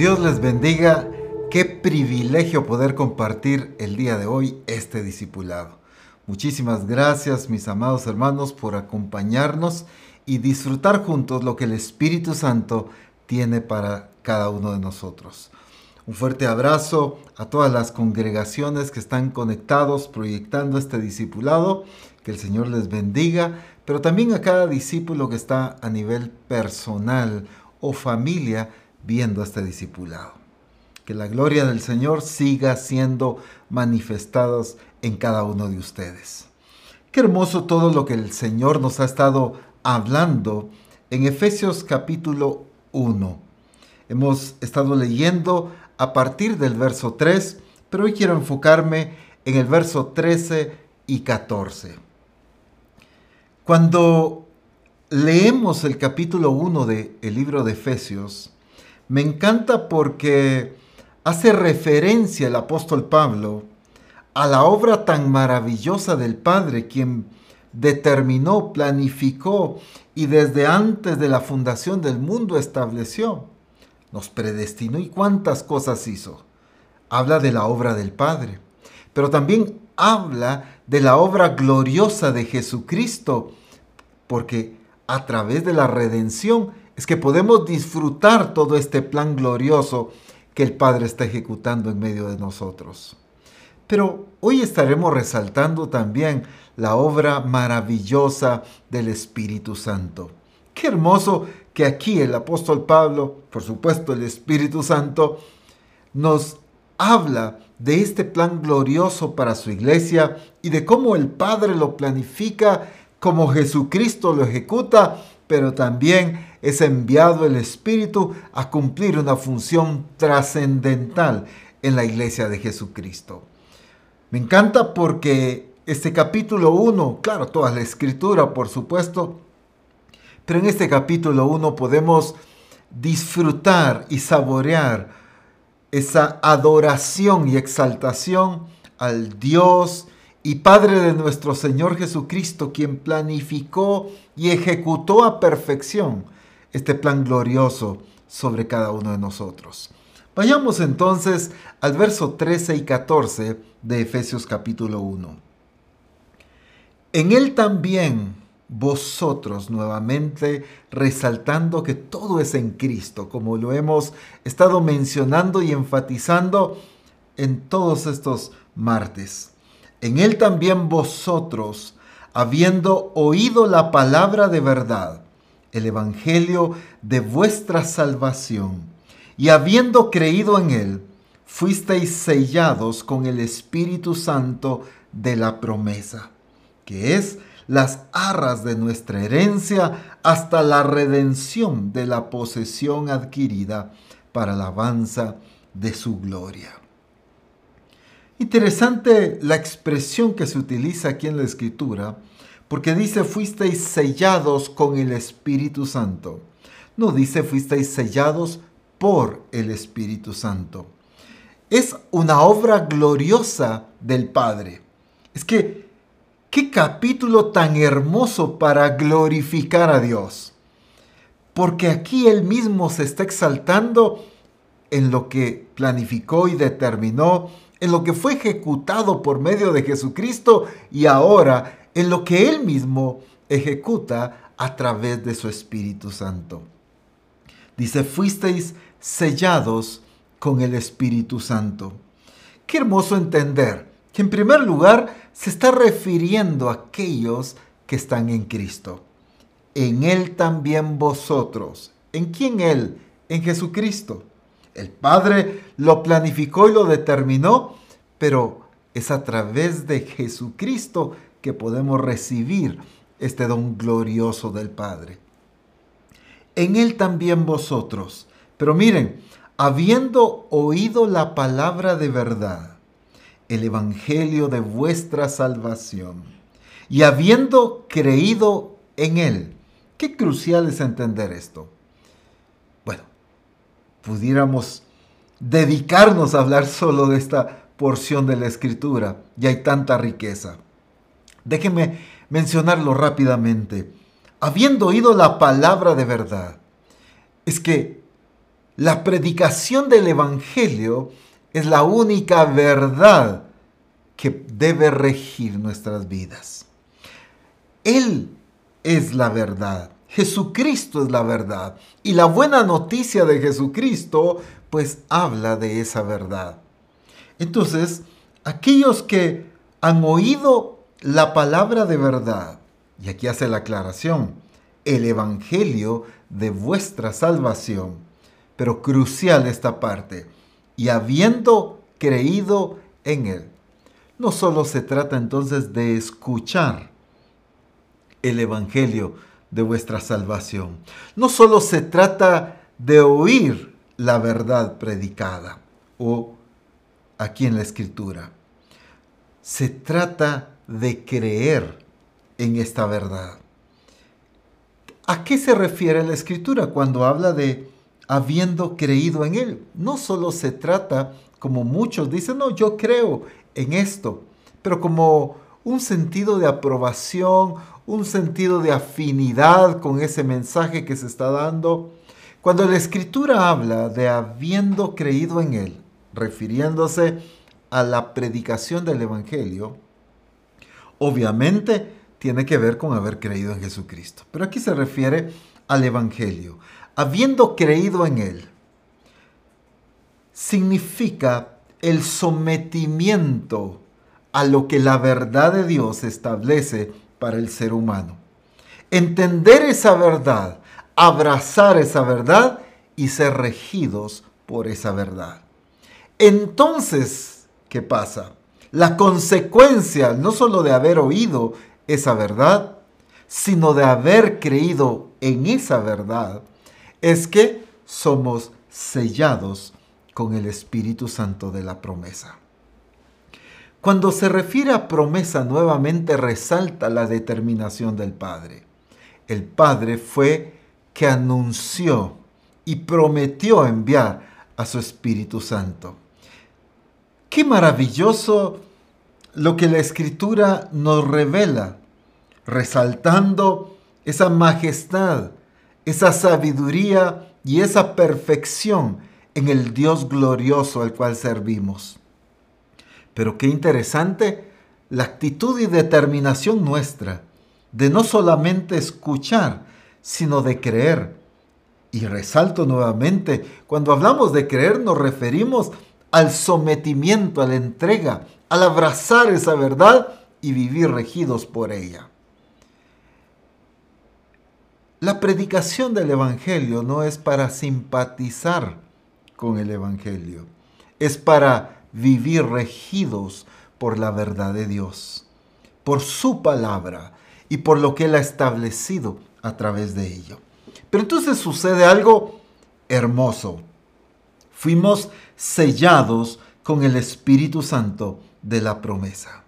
Dios les bendiga. Qué privilegio poder compartir el día de hoy este discipulado. Muchísimas gracias mis amados hermanos por acompañarnos y disfrutar juntos lo que el Espíritu Santo tiene para cada uno de nosotros. Un fuerte abrazo a todas las congregaciones que están conectados proyectando este discipulado. Que el Señor les bendiga, pero también a cada discípulo que está a nivel personal o familia viendo este discipulado. Que la gloria del Señor siga siendo manifestados en cada uno de ustedes. Qué hermoso todo lo que el Señor nos ha estado hablando en Efesios capítulo 1. Hemos estado leyendo a partir del verso 3, pero hoy quiero enfocarme en el verso 13 y 14. Cuando leemos el capítulo 1 del libro de Efesios, me encanta porque hace referencia el apóstol Pablo a la obra tan maravillosa del Padre, quien determinó, planificó y desde antes de la fundación del mundo estableció. Nos predestinó y cuántas cosas hizo. Habla de la obra del Padre, pero también habla de la obra gloriosa de Jesucristo, porque a través de la redención es que podemos disfrutar todo este plan glorioso que el Padre está ejecutando en medio de nosotros. Pero hoy estaremos resaltando también la obra maravillosa del Espíritu Santo. Qué hermoso que aquí el apóstol Pablo, por supuesto el Espíritu Santo, nos habla de este plan glorioso para su iglesia y de cómo el Padre lo planifica, cómo Jesucristo lo ejecuta, pero también es enviado el Espíritu a cumplir una función trascendental en la iglesia de Jesucristo. Me encanta porque este capítulo 1, claro, toda la escritura, por supuesto, pero en este capítulo 1 podemos disfrutar y saborear esa adoración y exaltación al Dios y Padre de nuestro Señor Jesucristo, quien planificó y ejecutó a perfección este plan glorioso sobre cada uno de nosotros. Vayamos entonces al verso 13 y 14 de Efesios capítulo 1. En él también vosotros nuevamente resaltando que todo es en Cristo, como lo hemos estado mencionando y enfatizando en todos estos martes. En él también vosotros, habiendo oído la palabra de verdad, el Evangelio de vuestra salvación, y habiendo creído en él, fuisteis sellados con el Espíritu Santo de la promesa, que es las arras de nuestra herencia hasta la redención de la posesión adquirida para la alabanza de su gloria. Interesante la expresión que se utiliza aquí en la escritura, porque dice fuisteis sellados con el Espíritu Santo. No dice fuisteis sellados por el Espíritu Santo. Es una obra gloriosa del Padre. Es que, qué capítulo tan hermoso para glorificar a Dios. Porque aquí Él mismo se está exaltando en lo que planificó y determinó, en lo que fue ejecutado por medio de Jesucristo y ahora en lo que Él mismo ejecuta a través de su Espíritu Santo. Dice, fuisteis sellados con el Espíritu Santo. Qué hermoso entender que en primer lugar se está refiriendo a aquellos que están en Cristo. En Él también vosotros. ¿En quién Él? En Jesucristo. El Padre lo planificó y lo determinó, pero es a través de Jesucristo que podemos recibir este don glorioso del Padre. En Él también vosotros. Pero miren, habiendo oído la palabra de verdad, el Evangelio de vuestra salvación, y habiendo creído en Él, qué crucial es entender esto. Bueno, pudiéramos dedicarnos a hablar solo de esta porción de la Escritura, y hay tanta riqueza. Déjenme mencionarlo rápidamente. Habiendo oído la palabra de verdad, es que la predicación del Evangelio es la única verdad que debe regir nuestras vidas. Él es la verdad. Jesucristo es la verdad. Y la buena noticia de Jesucristo pues habla de esa verdad. Entonces, aquellos que han oído la palabra de verdad, y aquí hace la aclaración, el Evangelio de vuestra salvación, pero crucial esta parte, y habiendo creído en él. No solo se trata entonces de escuchar el Evangelio de vuestra salvación, no solo se trata de oír la verdad predicada o aquí en la escritura, se trata de creer en esta verdad. ¿A qué se refiere la escritura cuando habla de habiendo creído en Él? No solo se trata, como muchos dicen, no, yo creo en esto, pero como un sentido de aprobación, un sentido de afinidad con ese mensaje que se está dando. Cuando la escritura habla de habiendo creído en Él, refiriéndose a la predicación del Evangelio, obviamente tiene que ver con haber creído en Jesucristo. Pero aquí se refiere al Evangelio. Habiendo creído en Él, significa el sometimiento a lo que la verdad de Dios establece para el ser humano. Entender esa verdad, abrazar esa verdad y ser regidos por esa verdad. Entonces, ¿qué pasa? La consecuencia no solo de haber oído esa verdad, sino de haber creído en esa verdad, es que somos sellados con el Espíritu Santo de la promesa. Cuando se refiere a promesa nuevamente resalta la determinación del Padre. El Padre fue que anunció y prometió enviar a su Espíritu Santo. Qué maravilloso lo que la escritura nos revela, resaltando esa majestad, esa sabiduría y esa perfección en el Dios glorioso al cual servimos. Pero qué interesante la actitud y determinación nuestra de no solamente escuchar, sino de creer. Y resalto nuevamente, cuando hablamos de creer nos referimos al sometimiento, a la entrega, al abrazar esa verdad y vivir regidos por ella. La predicación del Evangelio no es para simpatizar con el Evangelio, es para vivir regidos por la verdad de Dios, por su palabra y por lo que Él ha establecido a través de ello. Pero entonces sucede algo hermoso. Fuimos sellados con el Espíritu Santo de la promesa.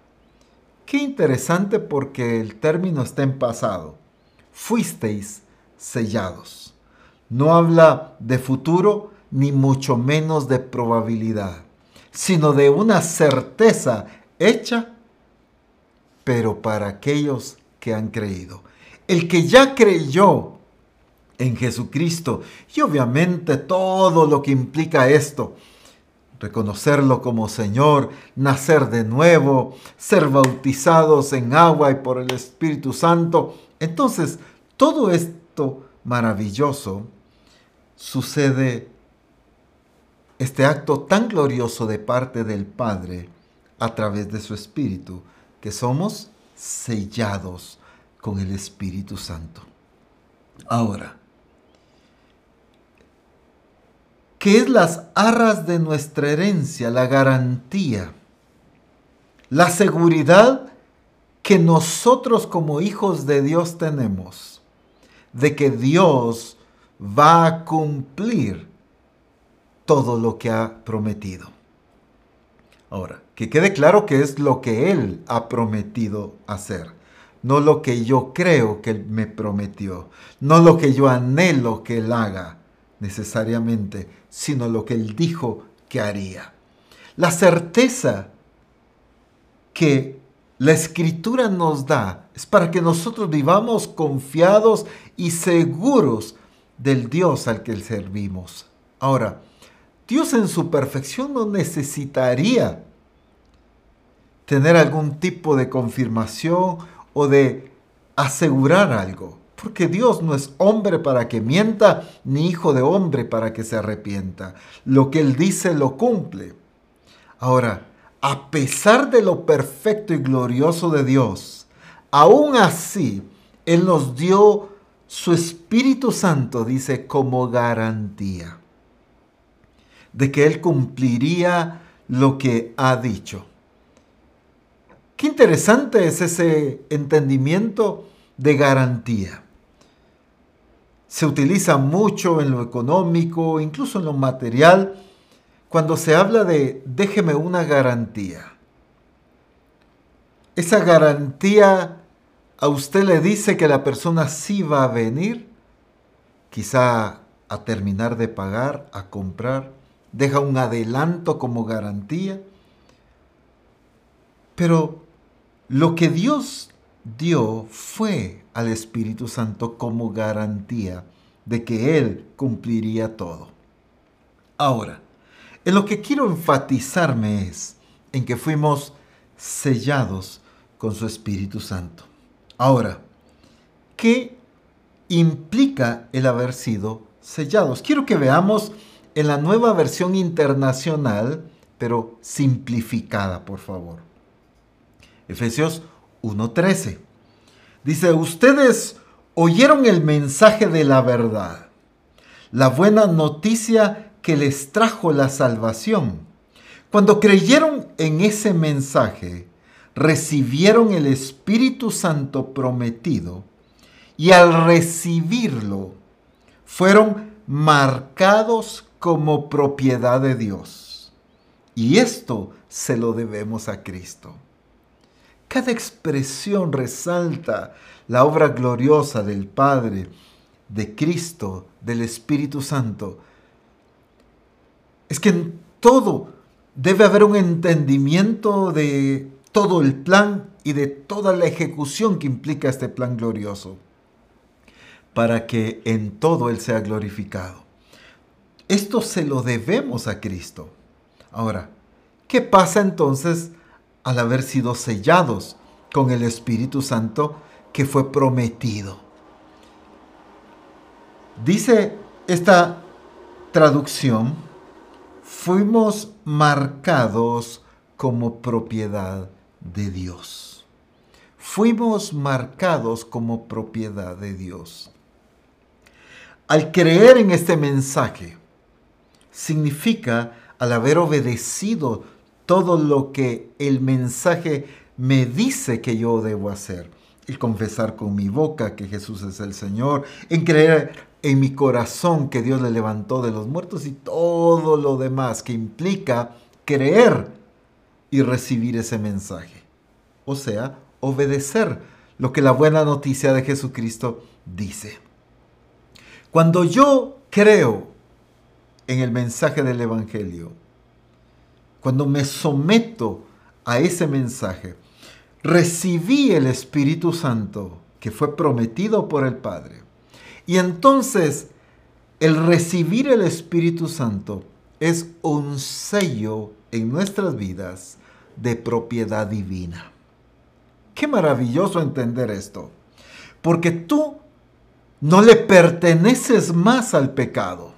Qué interesante porque el término está en pasado. Fuisteis sellados. No habla de futuro ni mucho menos de probabilidad, sino de una certeza hecha, pero para aquellos que han creído. El que ya creyó en Jesucristo y obviamente todo lo que implica esto, reconocerlo como Señor, nacer de nuevo, ser bautizados en agua y por el Espíritu Santo. Entonces, todo esto maravilloso sucede, este acto tan glorioso de parte del Padre a través de su Espíritu, que somos sellados con el Espíritu Santo. Ahora, que es las arras de nuestra herencia, la garantía, la seguridad que nosotros como hijos de Dios tenemos, de que Dios va a cumplir todo lo que ha prometido. Ahora, que quede claro que es lo que Él ha prometido hacer, no lo que yo creo que Él me prometió, no lo que yo anhelo que Él haga necesariamente, sino lo que Él dijo que haría. La certeza que la escritura nos da es para que nosotros vivamos confiados y seguros del Dios al que servimos. Ahora, Dios en su perfección no necesitaría tener algún tipo de confirmación o de asegurar algo. Porque Dios no es hombre para que mienta, ni hijo de hombre para que se arrepienta. Lo que Él dice lo cumple. Ahora, a pesar de lo perfecto y glorioso de Dios, aún así, Él nos dio su Espíritu Santo, dice, como garantía de que Él cumpliría lo que ha dicho. Qué interesante es ese entendimiento de garantía. Se utiliza mucho en lo económico, incluso en lo material, cuando se habla de déjeme una garantía. Esa garantía a usted le dice que la persona sí va a venir, quizá a terminar de pagar, a comprar, deja un adelanto como garantía. Pero lo que Dios dio fue al Espíritu Santo como garantía de que Él cumpliría todo. Ahora, en lo que quiero enfatizarme es en que fuimos sellados con su Espíritu Santo. Ahora, ¿qué implica el haber sido sellados? Quiero que veamos en la nueva versión internacional, pero simplificada, por favor. Efesios 1.13. Dice, ustedes oyeron el mensaje de la verdad, la buena noticia que les trajo la salvación. Cuando creyeron en ese mensaje, recibieron el Espíritu Santo prometido y al recibirlo fueron marcados como propiedad de Dios. Y esto se lo debemos a Cristo. Cada expresión resalta la obra gloriosa del Padre, de Cristo, del Espíritu Santo. Es que en todo debe haber un entendimiento de todo el plan y de toda la ejecución que implica este plan glorioso, para que en todo Él sea glorificado. Esto se lo debemos a Cristo. Ahora, ¿qué pasa entonces al haber sido sellados con el Espíritu Santo que fue prometido. Dice esta traducción, fuimos marcados como propiedad de Dios. Fuimos marcados como propiedad de Dios. Al creer en este mensaje, significa al haber obedecido todo lo que el mensaje me dice que yo debo hacer. El confesar con mi boca que Jesús es el Señor, en creer en mi corazón que Dios le levantó de los muertos y todo lo demás que implica creer y recibir ese mensaje. O sea, obedecer lo que la buena noticia de Jesucristo dice. Cuando yo creo en el mensaje del Evangelio, cuando me someto a ese mensaje, recibí el Espíritu Santo que fue prometido por el Padre. Y entonces el recibir el Espíritu Santo es un sello en nuestras vidas de propiedad divina. Qué maravilloso entender esto. Porque tú no le perteneces más al pecado.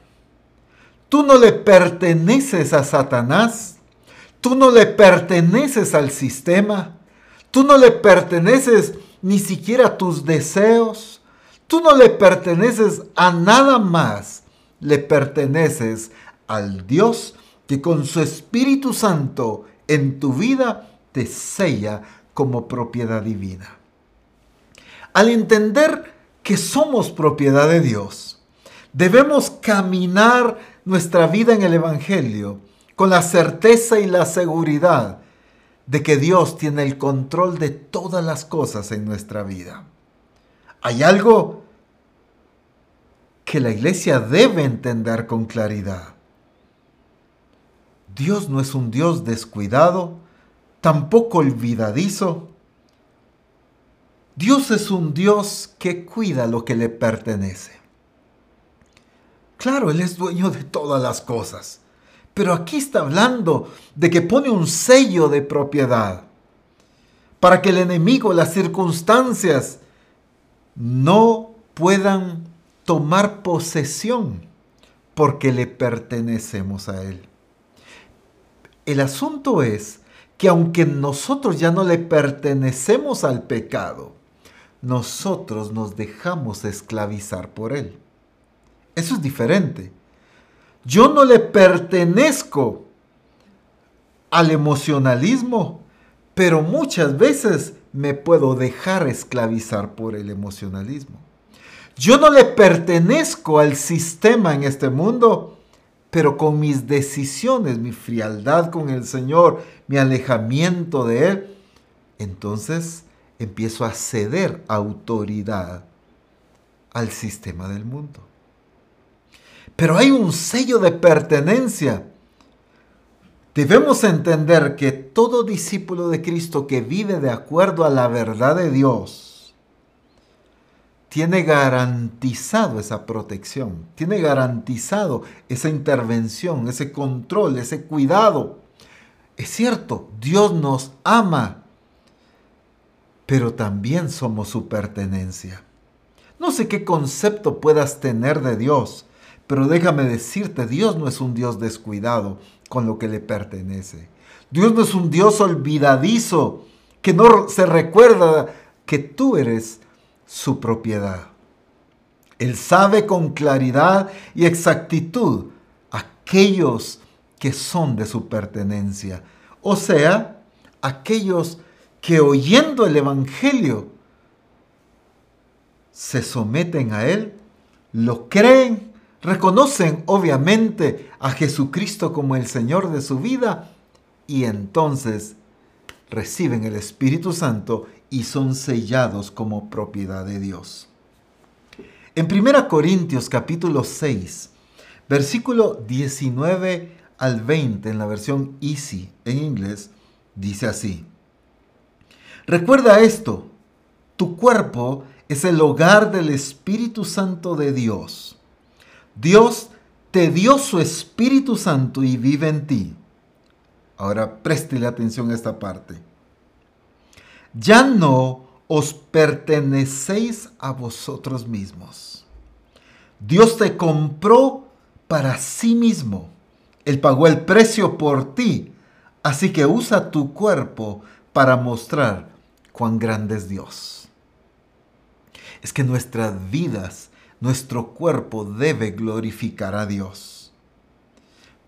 Tú no le perteneces a Satanás Tú no le perteneces al sistema. Tú no le perteneces ni siquiera a tus deseos. Tú no le perteneces a nada más. Le perteneces al Dios que con su Espíritu Santo en tu vida te sella como propiedad divina. Al entender que somos propiedad de Dios, debemos caminar nuestra vida en el Evangelio con la certeza y la seguridad de que Dios tiene el control de todas las cosas en nuestra vida. Hay algo que la iglesia debe entender con claridad. Dios no es un Dios descuidado, tampoco olvidadizo. Dios es un Dios que cuida lo que le pertenece. Claro, Él es dueño de todas las cosas. Pero aquí está hablando de que pone un sello de propiedad para que el enemigo, las circunstancias, no puedan tomar posesión porque le pertenecemos a Él. El asunto es que aunque nosotros ya no le pertenecemos al pecado, nosotros nos dejamos esclavizar por Él. Eso es diferente. Yo no le pertenezco al emocionalismo, pero muchas veces me puedo dejar esclavizar por el emocionalismo. Yo no le pertenezco al sistema en este mundo, pero con mis decisiones, mi frialdad con el Señor, mi alejamiento de Él, entonces empiezo a ceder autoridad al sistema del mundo. Pero hay un sello de pertenencia. Debemos entender que todo discípulo de Cristo que vive de acuerdo a la verdad de Dios tiene garantizado esa protección, tiene garantizado esa intervención, ese control, ese cuidado. Es cierto, Dios nos ama, pero también somos su pertenencia. No sé qué concepto puedas tener de Dios, pero déjame decirte, Dios no es un Dios descuidado con lo que le pertenece. Dios no es un Dios olvidadizo que no se recuerda que tú eres su propiedad. Él sabe con claridad y exactitud aquellos que son de su pertenencia. O sea, aquellos que oyendo el Evangelio se someten a Él, lo creen reconocen obviamente a Jesucristo como el Señor de su vida y entonces reciben el Espíritu Santo y son sellados como propiedad de Dios. En 1 Corintios capítulo 6, versículo 19 al 20 en la versión Easy en inglés, dice así. Recuerda esto, tu cuerpo es el hogar del Espíritu Santo de Dios Dios te dio su Espíritu Santo y vive en ti. Ahora préstele atención a esta parte. Ya no os pertenecéis a vosotros mismos. Dios te compró para sí mismo. Él pagó el precio por ti. Así que usa tu cuerpo para mostrar cuán grande es Dios. Es que nuestras vidas nuestro cuerpo debe glorificar a Dios.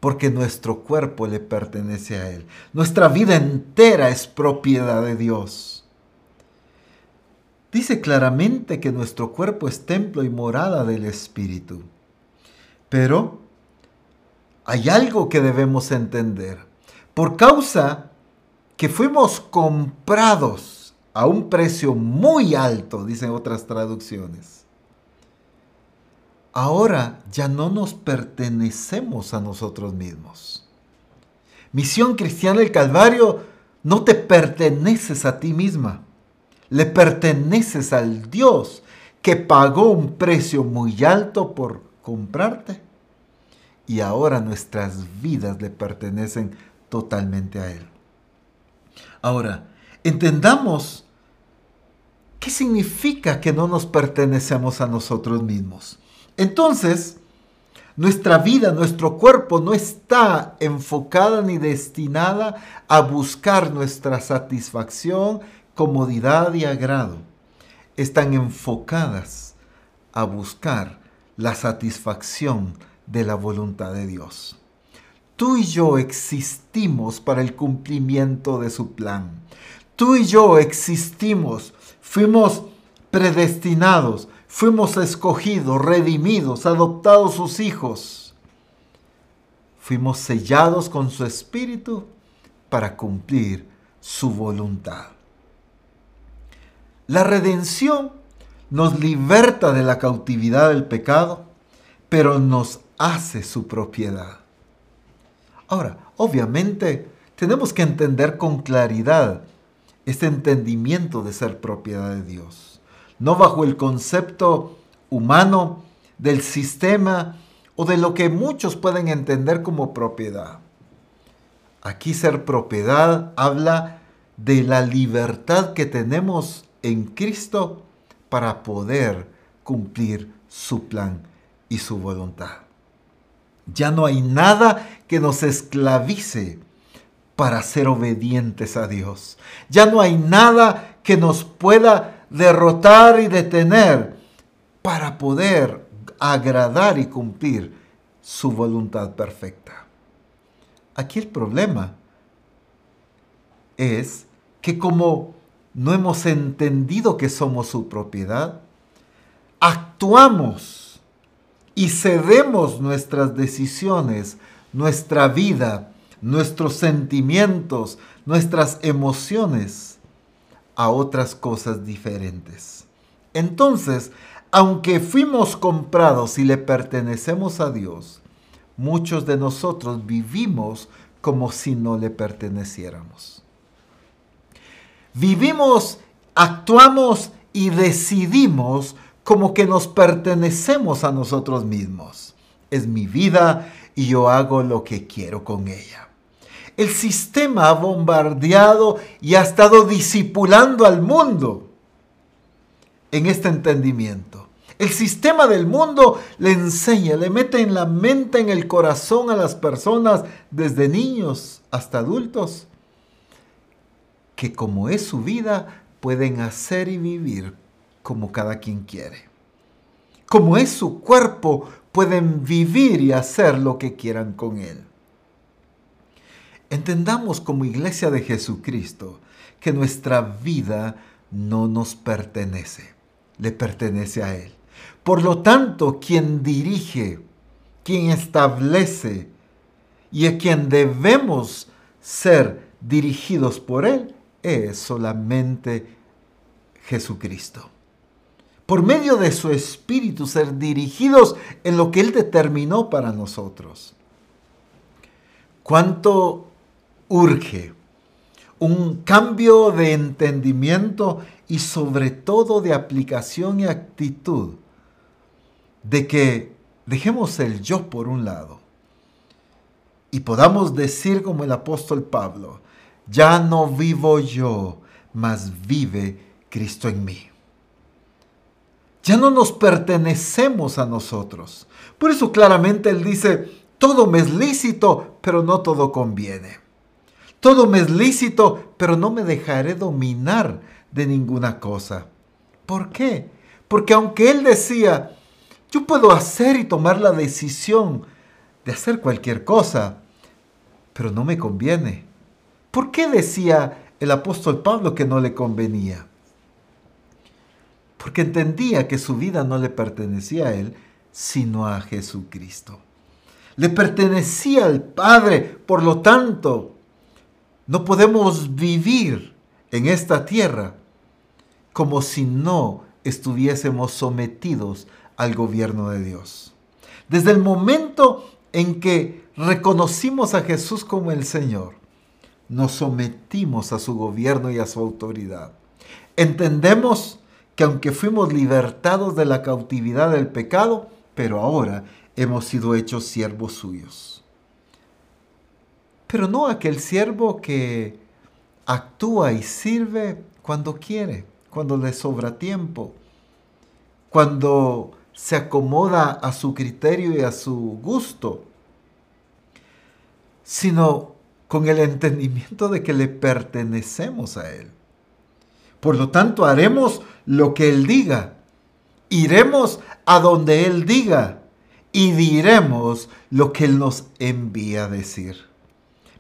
Porque nuestro cuerpo le pertenece a Él. Nuestra vida entera es propiedad de Dios. Dice claramente que nuestro cuerpo es templo y morada del Espíritu. Pero hay algo que debemos entender. Por causa que fuimos comprados a un precio muy alto, dicen otras traducciones ahora ya no nos pertenecemos a nosotros mismos. Misión Cristiana del Calvario, no te perteneces a ti misma, le perteneces al Dios que pagó un precio muy alto por comprarte. Y ahora nuestras vidas le pertenecen totalmente a Él. Ahora, entendamos qué significa que no nos pertenecemos a nosotros mismos. Entonces, nuestra vida, nuestro cuerpo no está enfocada ni destinada a buscar nuestra satisfacción, comodidad y agrado. Están enfocadas a buscar la satisfacción de la voluntad de Dios. Tú y yo existimos para el cumplimiento de su plan. Tú y yo existimos, fuimos predestinados Fuimos escogidos, redimidos, adoptados sus hijos. Fuimos sellados con su espíritu para cumplir su voluntad. La redención nos liberta de la cautividad del pecado, pero nos hace su propiedad. Ahora, obviamente, tenemos que entender con claridad este entendimiento de ser propiedad de Dios no bajo el concepto humano del sistema o de lo que muchos pueden entender como propiedad. Aquí ser propiedad habla de la libertad que tenemos en Cristo para poder cumplir su plan y su voluntad. Ya no hay nada que nos esclavice para ser obedientes a Dios. Ya no hay nada que nos pueda derrotar y detener para poder agradar y cumplir su voluntad perfecta. Aquí el problema es que como no hemos entendido que somos su propiedad, actuamos y cedemos nuestras decisiones, nuestra vida, nuestros sentimientos, nuestras emociones a otras cosas diferentes. Entonces, aunque fuimos comprados y le pertenecemos a Dios, muchos de nosotros vivimos como si no le perteneciéramos. Vivimos, actuamos y decidimos como que nos pertenecemos a nosotros mismos. Es mi vida y yo hago lo que quiero con ella. El sistema ha bombardeado y ha estado disipulando al mundo en este entendimiento. El sistema del mundo le enseña, le mete en la mente, en el corazón a las personas, desde niños hasta adultos, que como es su vida, pueden hacer y vivir como cada quien quiere. Como es su cuerpo, pueden vivir y hacer lo que quieran con él. Entendamos como iglesia de Jesucristo que nuestra vida no nos pertenece, le pertenece a Él. Por lo tanto, quien dirige, quien establece y a quien debemos ser dirigidos por Él es solamente Jesucristo. Por medio de su Espíritu ser dirigidos en lo que Él determinó para nosotros. ¿Cuánto urge un cambio de entendimiento y sobre todo de aplicación y actitud de que dejemos el yo por un lado y podamos decir como el apóstol Pablo, ya no vivo yo, mas vive Cristo en mí. Ya no nos pertenecemos a nosotros. Por eso claramente él dice, todo me es lícito, pero no todo conviene. Todo me es lícito, pero no me dejaré dominar de ninguna cosa. ¿Por qué? Porque aunque él decía, yo puedo hacer y tomar la decisión de hacer cualquier cosa, pero no me conviene. ¿Por qué decía el apóstol Pablo que no le convenía? Porque entendía que su vida no le pertenecía a él, sino a Jesucristo. Le pertenecía al Padre, por lo tanto, no podemos vivir en esta tierra como si no estuviésemos sometidos al gobierno de Dios. Desde el momento en que reconocimos a Jesús como el Señor, nos sometimos a su gobierno y a su autoridad. Entendemos que aunque fuimos libertados de la cautividad del pecado, pero ahora hemos sido hechos siervos suyos pero no aquel siervo que actúa y sirve cuando quiere, cuando le sobra tiempo, cuando se acomoda a su criterio y a su gusto, sino con el entendimiento de que le pertenecemos a Él. Por lo tanto, haremos lo que Él diga, iremos a donde Él diga y diremos lo que Él nos envía a decir.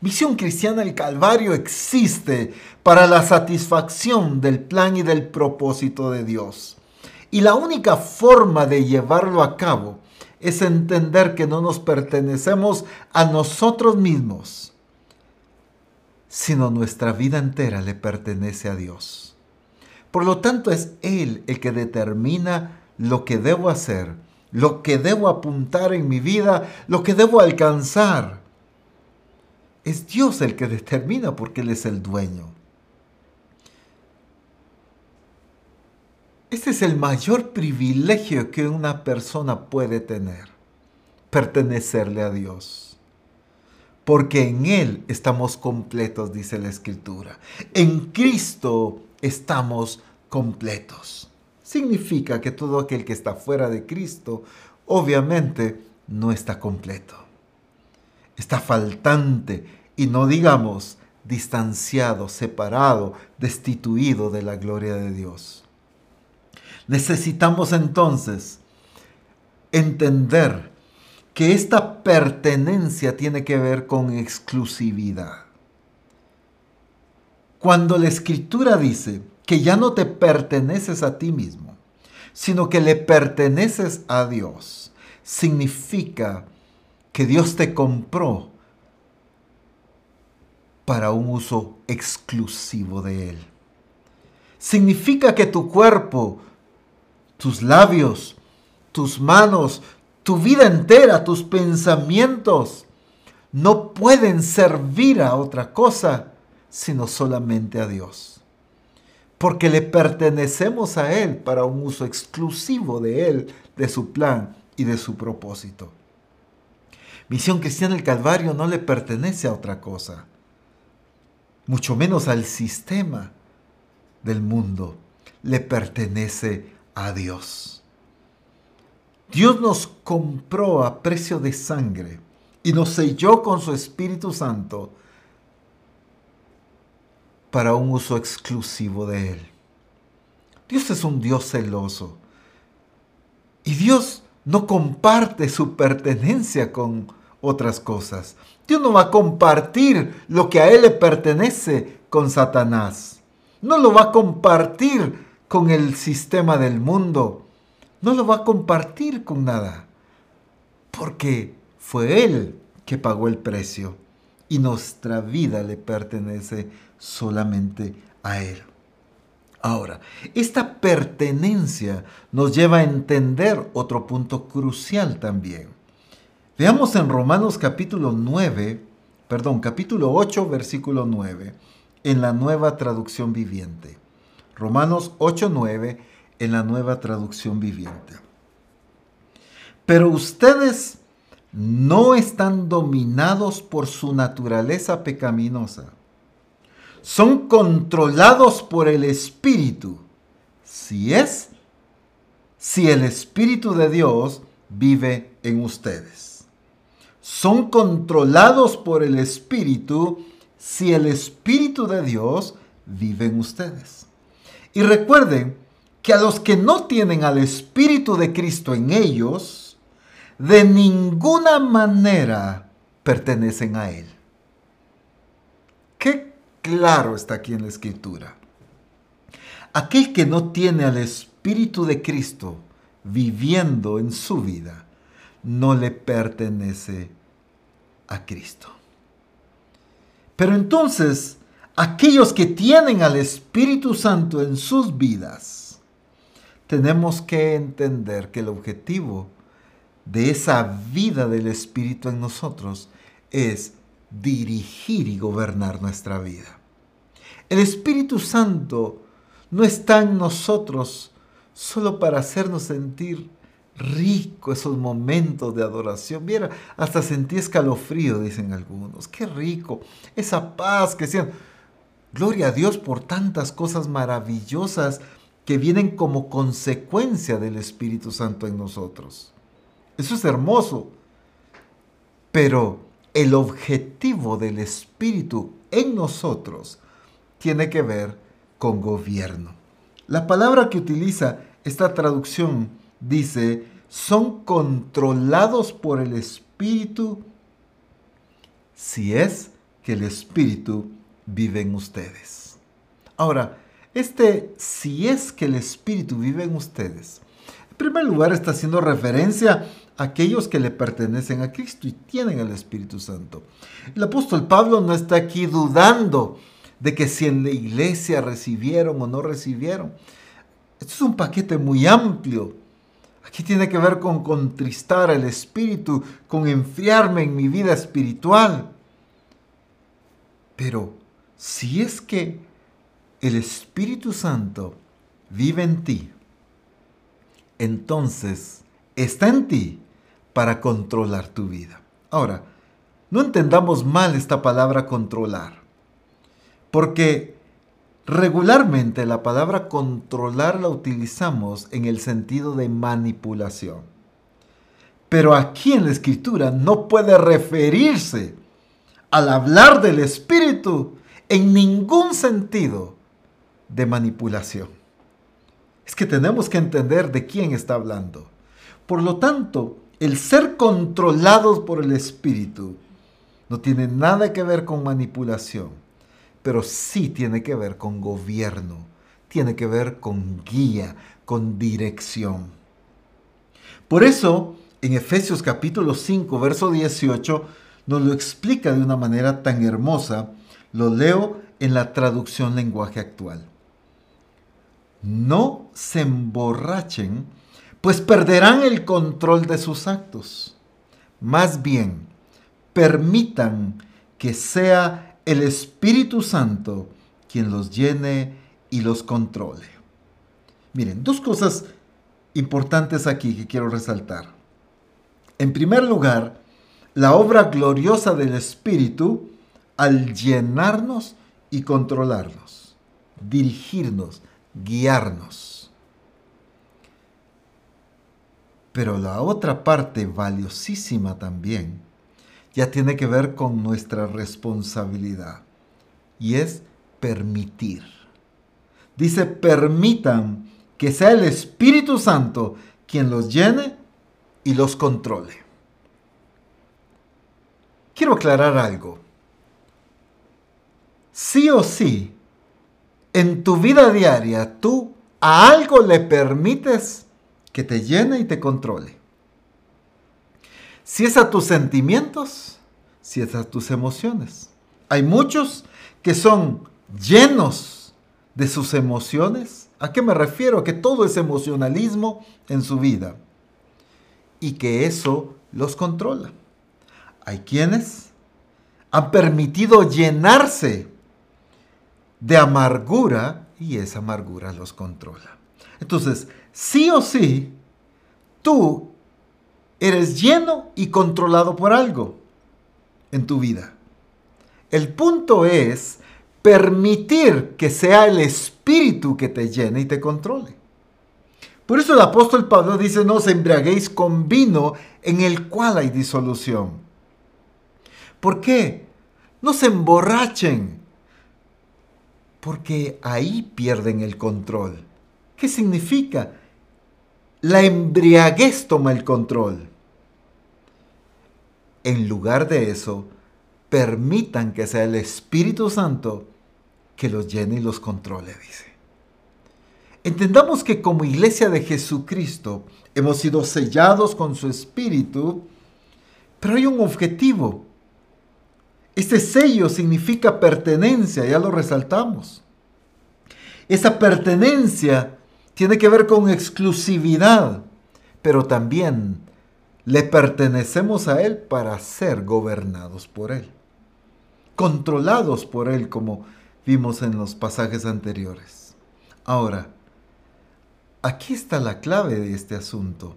Misión Cristiana del Calvario existe para la satisfacción del plan y del propósito de Dios. Y la única forma de llevarlo a cabo es entender que no nos pertenecemos a nosotros mismos, sino nuestra vida entera le pertenece a Dios. Por lo tanto, es Él el que determina lo que debo hacer, lo que debo apuntar en mi vida, lo que debo alcanzar es Dios el que determina porque Él es el dueño. Este es el mayor privilegio que una persona puede tener. pertenecerle a Dios. Porque en Él estamos completos, dice la Escritura. En Cristo estamos completos. Significa que todo aquel que está fuera de Cristo, obviamente, no está completo. Está faltante y no digamos distanciado, separado, destituido de la gloria de Dios. Necesitamos entonces entender que esta pertenencia tiene que ver con exclusividad. Cuando la escritura dice que ya no te perteneces a ti mismo, sino que le perteneces a Dios, significa que Dios te compró para un uso exclusivo de Él. Significa que tu cuerpo, tus labios, tus manos, tu vida entera, tus pensamientos, no pueden servir a otra cosa sino solamente a Dios. Porque le pertenecemos a Él para un uso exclusivo de Él, de su plan y de su propósito. Misión Cristiana del Calvario no le pertenece a otra cosa mucho menos al sistema del mundo, le pertenece a Dios. Dios nos compró a precio de sangre y nos selló con su Espíritu Santo para un uso exclusivo de Él. Dios es un Dios celoso y Dios no comparte su pertenencia con otras cosas. Dios no va a compartir lo que a Él le pertenece con Satanás. No lo va a compartir con el sistema del mundo. No lo va a compartir con nada. Porque fue Él que pagó el precio. Y nuestra vida le pertenece solamente a Él. Ahora, esta pertenencia nos lleva a entender otro punto crucial también. Veamos en Romanos capítulo 9, perdón, capítulo 8, versículo 9, en la nueva traducción viviente. Romanos 8, 9, en la nueva traducción viviente. Pero ustedes no están dominados por su naturaleza pecaminosa. Son controlados por el Espíritu. Si es, si el Espíritu de Dios vive en ustedes son controlados por el Espíritu si el Espíritu de Dios vive en ustedes. Y recuerden que a los que no tienen al Espíritu de Cristo en ellos, de ninguna manera pertenecen a Él. Qué claro está aquí en la Escritura. Aquel que no tiene al Espíritu de Cristo viviendo en su vida, no le pertenece a Cristo. Pero entonces, aquellos que tienen al Espíritu Santo en sus vidas, tenemos que entender que el objetivo de esa vida del Espíritu en nosotros es dirigir y gobernar nuestra vida. El Espíritu Santo no está en nosotros solo para hacernos sentir rico esos momentos de adoración. Mira, hasta sentí escalofrío, dicen algunos. Qué rico, esa paz que sean. Gloria a Dios por tantas cosas maravillosas que vienen como consecuencia del Espíritu Santo en nosotros. Eso es hermoso. Pero el objetivo del Espíritu en nosotros tiene que ver con gobierno. La palabra que utiliza esta traducción dice, son controlados por el Espíritu si es que el Espíritu vive en ustedes. Ahora, este si es que el Espíritu vive en ustedes, en primer lugar está haciendo referencia a aquellos que le pertenecen a Cristo y tienen el Espíritu Santo. El apóstol Pablo no está aquí dudando de que si en la iglesia recibieron o no recibieron. Esto es un paquete muy amplio Aquí tiene que ver con contristar el espíritu, con enfriarme en mi vida espiritual. Pero si es que el Espíritu Santo vive en ti, entonces está en ti para controlar tu vida. Ahora, no entendamos mal esta palabra controlar, porque regularmente la palabra controlar la utilizamos en el sentido de manipulación. Pero aquí en la escritura no puede referirse al hablar del Espíritu en ningún sentido de manipulación. Es que tenemos que entender de quién está hablando. Por lo tanto, el ser controlados por el Espíritu no tiene nada que ver con manipulación, pero sí tiene que ver con gobierno, tiene que ver con guía, con dirección. Por eso, en Efesios capítulo 5, verso 18, nos lo explica de una manera tan hermosa. Lo leo en la traducción lenguaje actual. No se emborrachen, pues perderán el control de sus actos. Más bien, permitan que sea el Espíritu Santo quien los llene y los controle. Miren, dos cosas importantes aquí que quiero resaltar. En primer lugar, la obra gloriosa del Espíritu al llenarnos y controlarnos, dirigirnos, guiarnos. Pero la otra parte valiosísima también ya tiene que ver con nuestra responsabilidad y es permitir. Dice, permitan que sea el Espíritu Santo quien los llene y los controle. Quiero aclarar algo. Sí o sí, en tu vida diaria tú a algo le permites que te llene y te controle. Si es a tus sentimientos, si es a tus emociones. Hay muchos que son llenos de sus emociones. ¿A qué me refiero? Que todo es emocionalismo en su vida y que eso los controla. Hay quienes han permitido llenarse de amargura y esa amargura los controla. Entonces, sí o sí, tú eres lleno y controlado por algo en tu vida. El punto es permitir que sea el Espíritu que te llene y te controle. Por eso el apóstol Pablo dice, no os embriaguéis con vino en el cual hay disolución. ¿Por qué? No se emborrachen, porque ahí pierden el control. ¿Qué significa? La embriaguez toma el control. En lugar de eso, permitan que sea el Espíritu Santo que los llene y los controle, dice. Entendamos que como iglesia de Jesucristo hemos sido sellados con su Espíritu, pero hay un objetivo. Este sello significa pertenencia, ya lo resaltamos. Esa pertenencia tiene que ver con exclusividad, pero también le pertenecemos a Él para ser gobernados por Él, controlados por Él, como vimos en los pasajes anteriores. Ahora, aquí está la clave de este asunto.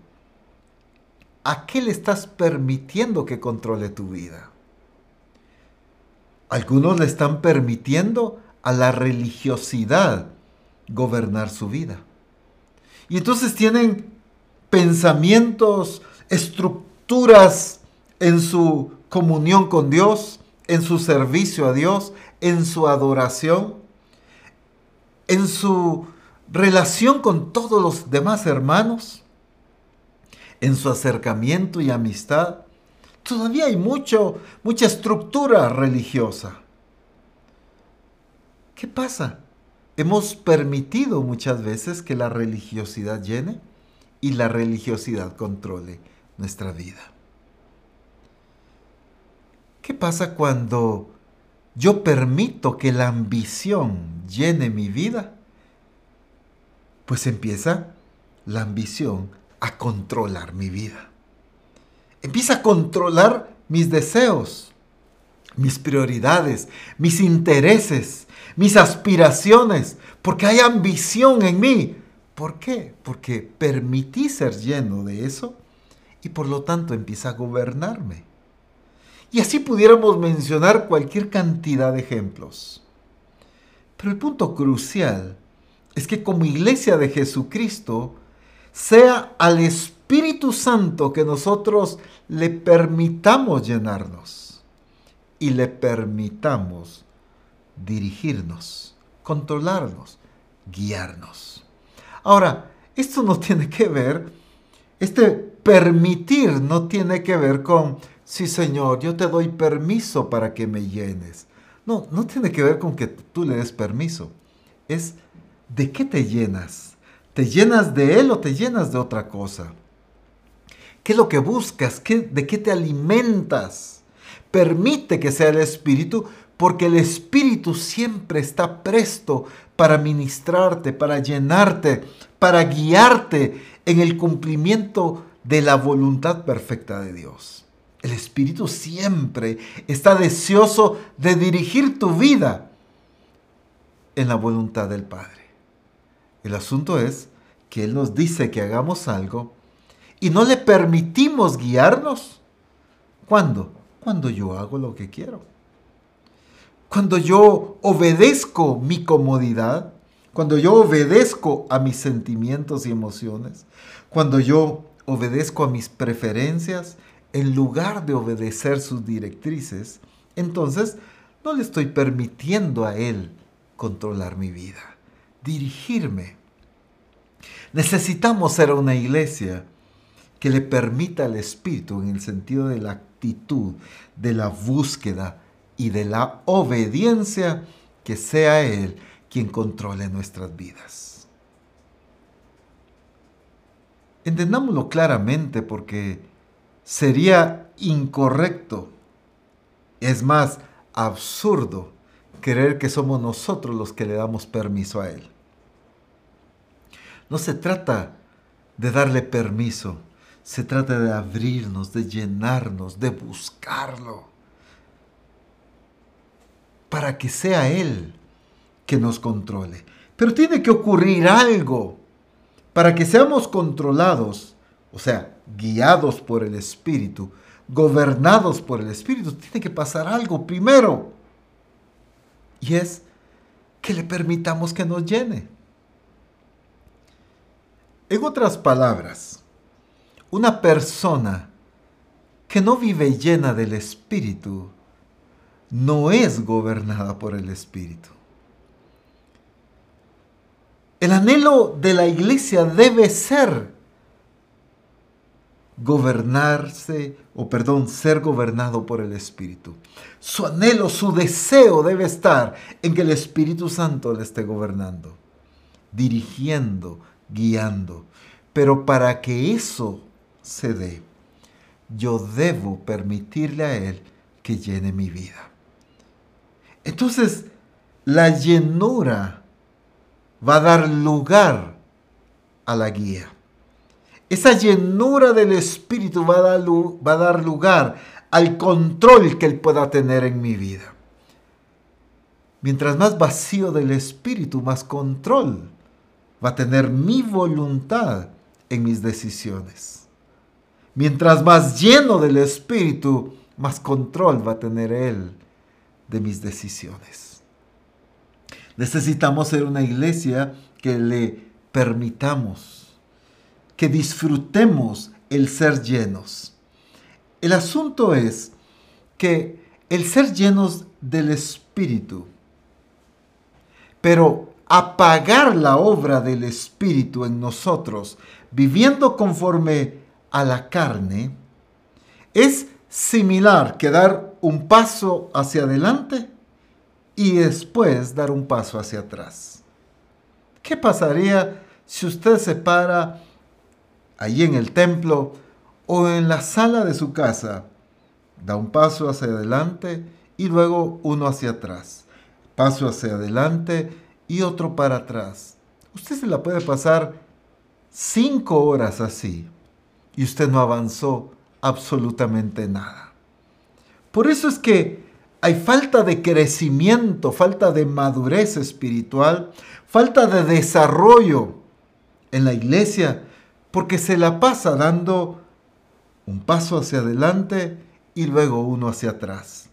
¿A qué le estás permitiendo que controle tu vida? Algunos le están permitiendo a la religiosidad gobernar su vida. Y entonces tienen pensamientos, estructuras en su comunión con Dios, en su servicio a Dios, en su adoración, en su relación con todos los demás hermanos, en su acercamiento y amistad. Todavía hay mucho, mucha estructura religiosa. ¿Qué pasa? Hemos permitido muchas veces que la religiosidad llene y la religiosidad controle nuestra vida. ¿Qué pasa cuando yo permito que la ambición llene mi vida? Pues empieza la ambición a controlar mi vida. Empieza a controlar mis deseos, mis prioridades, mis intereses, mis aspiraciones, porque hay ambición en mí. ¿Por qué? Porque permití ser lleno de eso y por lo tanto empieza a gobernarme. Y así pudiéramos mencionar cualquier cantidad de ejemplos. Pero el punto crucial es que como iglesia de Jesucristo, sea al Espíritu Santo que nosotros le permitamos llenarnos y le permitamos dirigirnos, controlarnos, guiarnos. Ahora, esto no tiene que ver, este permitir no tiene que ver con, sí Señor, yo te doy permiso para que me llenes. No, no tiene que ver con que tú le des permiso. Es de qué te llenas. ¿Te llenas de Él o te llenas de otra cosa? ¿Qué es lo que buscas? ¿Qué, ¿De qué te alimentas? Permite que sea el Espíritu porque el Espíritu siempre está presto para ministrarte, para llenarte, para guiarte en el cumplimiento de la voluntad perfecta de Dios. El Espíritu siempre está deseoso de dirigir tu vida en la voluntad del Padre. El asunto es que Él nos dice que hagamos algo y no le permitimos guiarnos. ¿Cuándo? Cuando yo hago lo que quiero. Cuando yo obedezco mi comodidad, cuando yo obedezco a mis sentimientos y emociones, cuando yo obedezco a mis preferencias, en lugar de obedecer sus directrices, entonces no le estoy permitiendo a Él controlar mi vida, dirigirme. Necesitamos ser una iglesia que le permita al Espíritu en el sentido de la actitud, de la búsqueda, y de la obediencia, que sea Él quien controle nuestras vidas. Entendámoslo claramente porque sería incorrecto, es más, absurdo, creer que somos nosotros los que le damos permiso a Él. No se trata de darle permiso, se trata de abrirnos, de llenarnos, de buscarlo para que sea Él que nos controle. Pero tiene que ocurrir algo para que seamos controlados, o sea, guiados por el Espíritu, gobernados por el Espíritu. Tiene que pasar algo primero. Y es que le permitamos que nos llene. En otras palabras, una persona que no vive llena del Espíritu no es gobernada por el Espíritu. El anhelo de la iglesia debe ser gobernarse, o perdón, ser gobernado por el Espíritu. Su anhelo, su deseo debe estar en que el Espíritu Santo le esté gobernando, dirigiendo, guiando. Pero para que eso se dé, yo debo permitirle a Él que llene mi vida. Entonces, la llenura va a dar lugar a la guía. Esa llenura del Espíritu va a, dar, lugar al control que Él pueda tener en mi vida. Mientras más vacío del Espíritu, más control va a tener mi voluntad en mis decisiones. Mientras más lleno del Espíritu, más control va a tener Él de mis decisiones. Necesitamos ser una iglesia que le permitamos, que disfrutemos el ser llenos. El asunto es que el ser llenos del Espíritu, pero apagar la obra del Espíritu en nosotros, viviendo conforme a la carne, es similar que dar un paso hacia adelante y después dar un paso hacia atrás. ¿Qué pasaría si usted se para allí en el templo o en la sala de su casa? Da un paso hacia adelante y luego uno hacia atrás. Paso hacia adelante y otro para atrás. Usted se la puede pasar cinco horas así y usted no avanzó absolutamente nada. Por eso es que hay falta de crecimiento, falta de madurez espiritual, falta de desarrollo en la iglesia, porque se la pasa dando un paso hacia adelante y luego uno hacia atrás.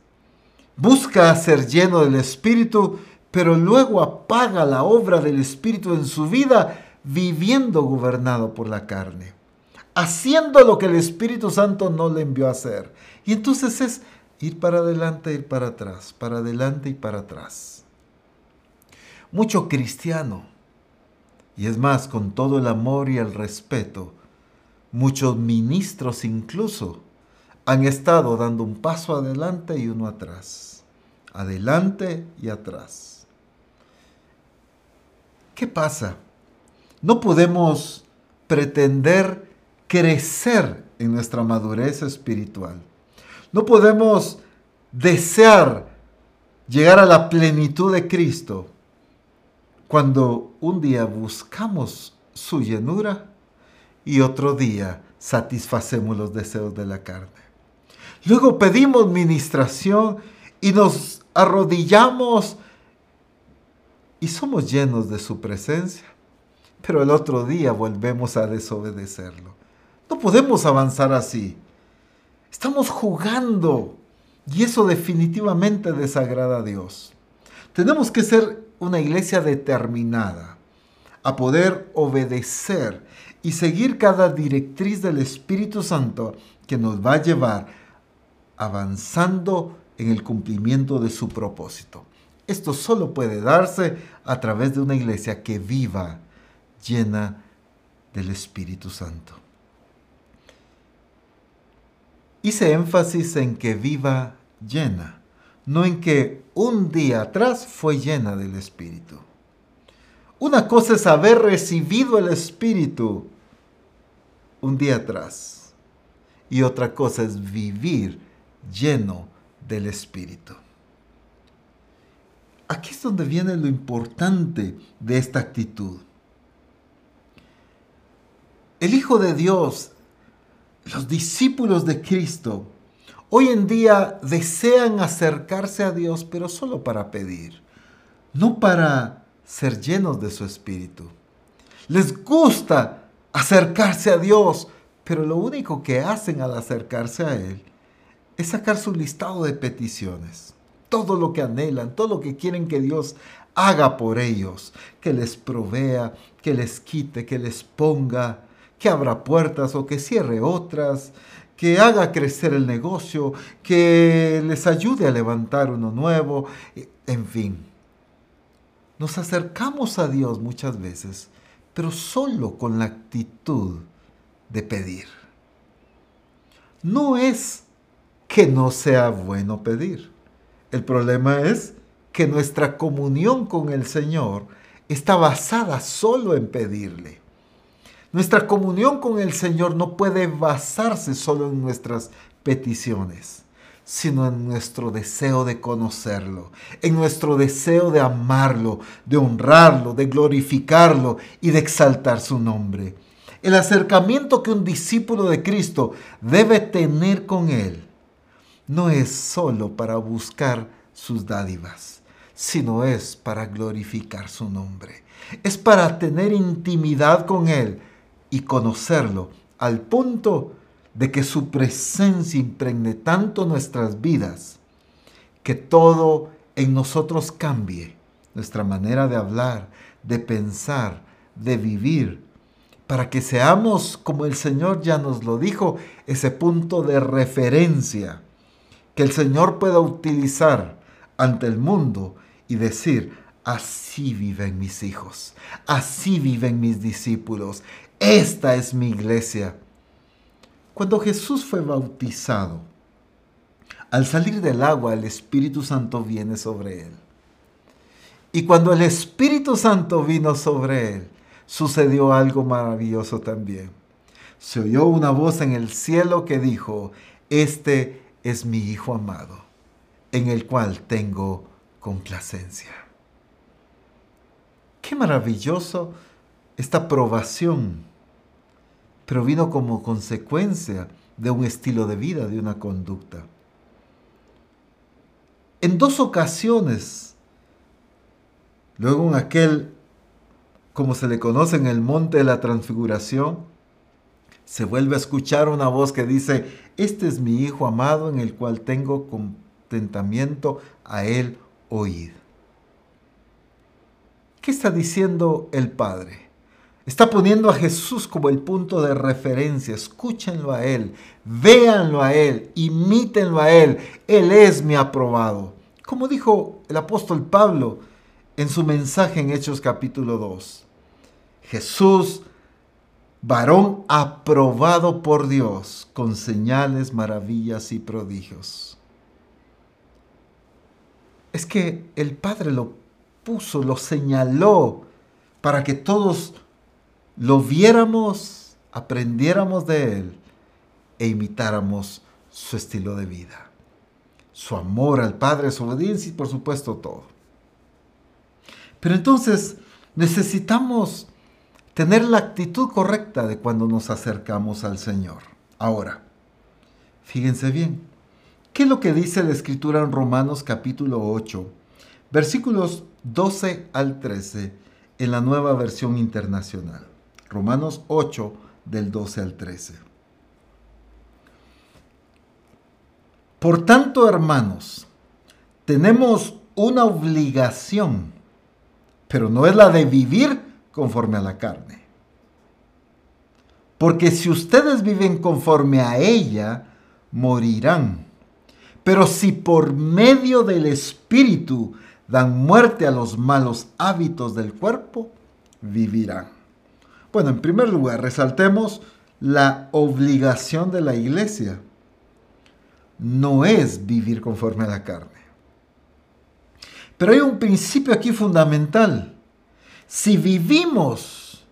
Busca ser lleno del Espíritu, pero luego apaga la obra del Espíritu en su vida viviendo gobernado por la carne, haciendo lo que el Espíritu Santo no le envió a hacer. Y entonces es ir para adelante, ir para atrás, para adelante y para atrás. Mucho cristiano, y es más, con todo el amor y el respeto, muchos ministros incluso, han estado dando un paso adelante y uno atrás. Adelante y atrás. ¿Qué pasa? No podemos pretender crecer en nuestra madurez espiritual. No podemos desear llegar a la plenitud de Cristo cuando un día buscamos su llenura y otro día satisfacemos los deseos de la carne. Luego pedimos ministración y nos arrodillamos y somos llenos de su presencia. Pero el otro día volvemos a desobedecerlo. No podemos avanzar así. Estamos jugando y eso definitivamente desagrada a Dios. Tenemos que ser una iglesia determinada a poder obedecer y seguir cada directriz del Espíritu Santo que nos va a llevar avanzando en el cumplimiento de su propósito. Esto solo puede darse a través de una iglesia que viva llena del Espíritu Santo. Hice énfasis en que viva llena, no en que un día atrás fue llena del Espíritu. Una cosa es haber recibido el Espíritu un día atrás y otra cosa es vivir lleno del Espíritu. Aquí es donde viene lo importante de esta actitud. El Hijo de Dios, los discípulos de Cristo, hoy en día desean acercarse a Dios, pero solo para pedir, no para ser llenos de su Espíritu. Les gusta acercarse a Dios, pero lo único que hacen al acercarse a Él es sacar su listado de peticiones. Todo lo que anhelan, todo lo que quieren que Dios haga por ellos, que les provea, que les quite, que les ponga, que abra puertas o que cierre otras, que haga crecer el negocio, que les ayude a levantar uno nuevo, en fin. Nos acercamos a Dios muchas veces, pero solo con la actitud de pedir. No es que no sea bueno pedir. El problema es que nuestra comunión con el Señor está basada solo en pedirle. Nuestra comunión con el Señor no puede basarse solo en nuestras peticiones, sino en nuestro deseo de conocerlo, en nuestro deseo de amarlo, de honrarlo, de glorificarlo y de exaltar su nombre. El acercamiento que un discípulo de Cristo debe tener con Él no es solo para buscar sus dádivas, sino es para glorificar su nombre. Es para tener intimidad con Él y conocerlo al punto de que su presencia impregne tanto nuestras vidas que todo en nosotros cambie, nuestra manera de hablar, de pensar, de vivir, para que seamos, como el Señor ya nos lo dijo, ese punto de referencia que el Señor pueda utilizar ante el mundo y decir, así viven mis hijos, así viven mis discípulos, esta es mi iglesia. Cuando Jesús fue bautizado, al salir del agua el Espíritu Santo viene sobre él. Y cuando el Espíritu Santo vino sobre él, sucedió algo maravilloso también. Se oyó una voz en el cielo que dijo, este es mi Hijo amado, en el cual tengo complacencia. Qué maravilloso esta aprobación, pero vino como consecuencia de un estilo de vida, de una conducta. En dos ocasiones, luego en aquel, como se le conoce en el monte de la transfiguración, se vuelve a escuchar una voz que dice, este es mi Hijo amado en el cual tengo contentamiento, a él oíd. ¿Qué está diciendo el Padre? Está poniendo a Jesús como el punto de referencia. Escúchenlo a Él, véanlo a Él, imítenlo a Él. Él es mi aprobado. Como dijo el apóstol Pablo en su mensaje en Hechos capítulo 2. Jesús, varón aprobado por Dios con señales, maravillas y prodigios. Es que el Padre lo puso, lo señaló para que todos lo viéramos, aprendiéramos de Él e imitáramos su estilo de vida, su amor al Padre, su obediencia y por supuesto todo. Pero entonces necesitamos tener la actitud correcta de cuando nos acercamos al Señor. Ahora, fíjense bien, ¿qué es lo que dice la Escritura en Romanos capítulo 8, versículos 12 al 13 en la nueva versión internacional? Romanos 8 del 12 al 13. Por tanto, hermanos, tenemos una obligación, pero no es la de vivir conforme a la carne. Porque si ustedes viven conforme a ella, morirán. Pero si por medio del Espíritu dan muerte a los malos hábitos del cuerpo, vivirán. Bueno, en primer lugar, resaltemos la obligación de la iglesia. No es vivir conforme a la carne. Pero hay un principio aquí fundamental. Si vivimos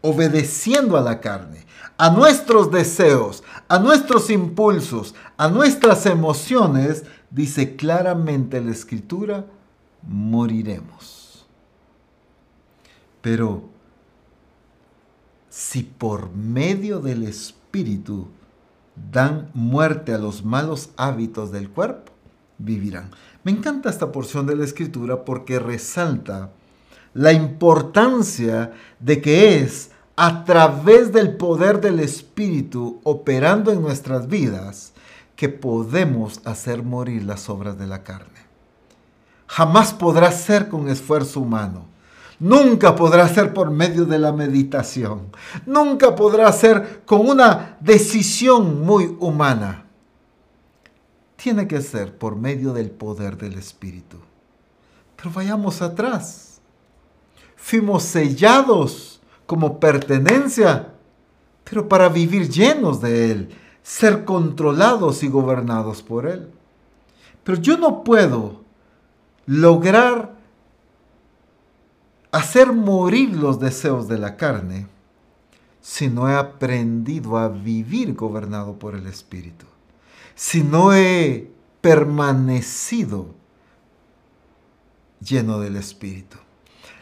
obedeciendo a la carne, a nuestros deseos, a nuestros impulsos, a nuestras emociones, dice claramente la escritura, moriremos. Pero si por medio del Espíritu dan muerte a los malos hábitos del cuerpo, vivirán. Me encanta esta porción de la Escritura porque resalta la importancia de que es a través del poder del Espíritu operando en nuestras vidas que podemos hacer morir las obras de la carne. Jamás podrá ser con esfuerzo humano Nunca podrá ser por medio de la meditación. Nunca podrá ser con una decisión muy humana. Tiene que ser por medio del poder del Espíritu. Pero vayamos atrás. Fuimos sellados como pertenencia, pero para vivir llenos de Él, ser controlados y gobernados por Él. Pero yo no puedo lograr hacer morir los deseos de la carne si no he aprendido a vivir gobernado por el Espíritu, si no he permanecido lleno del Espíritu.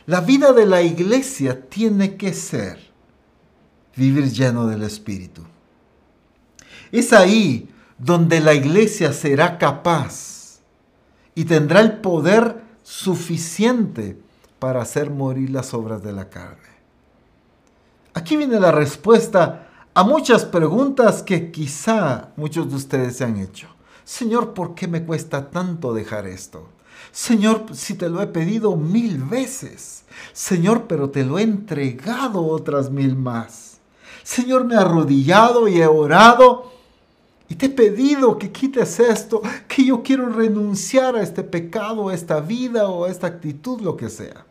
La vida de la iglesia tiene que ser vivir lleno del Espíritu. Es ahí donde la iglesia será capaz y tendrá el poder suficiente para hacer morir las obras de la carne. Aquí viene la respuesta a muchas preguntas que quizá muchos de ustedes se han hecho. Señor, ¿por qué me cuesta tanto dejar esto? Señor, si te lo he pedido mil veces. Señor, pero te lo he entregado otras mil más. Señor, me he arrodillado y he orado y te he pedido que quites esto, que yo quiero renunciar a este pecado, a esta vida o a esta actitud, lo que sea.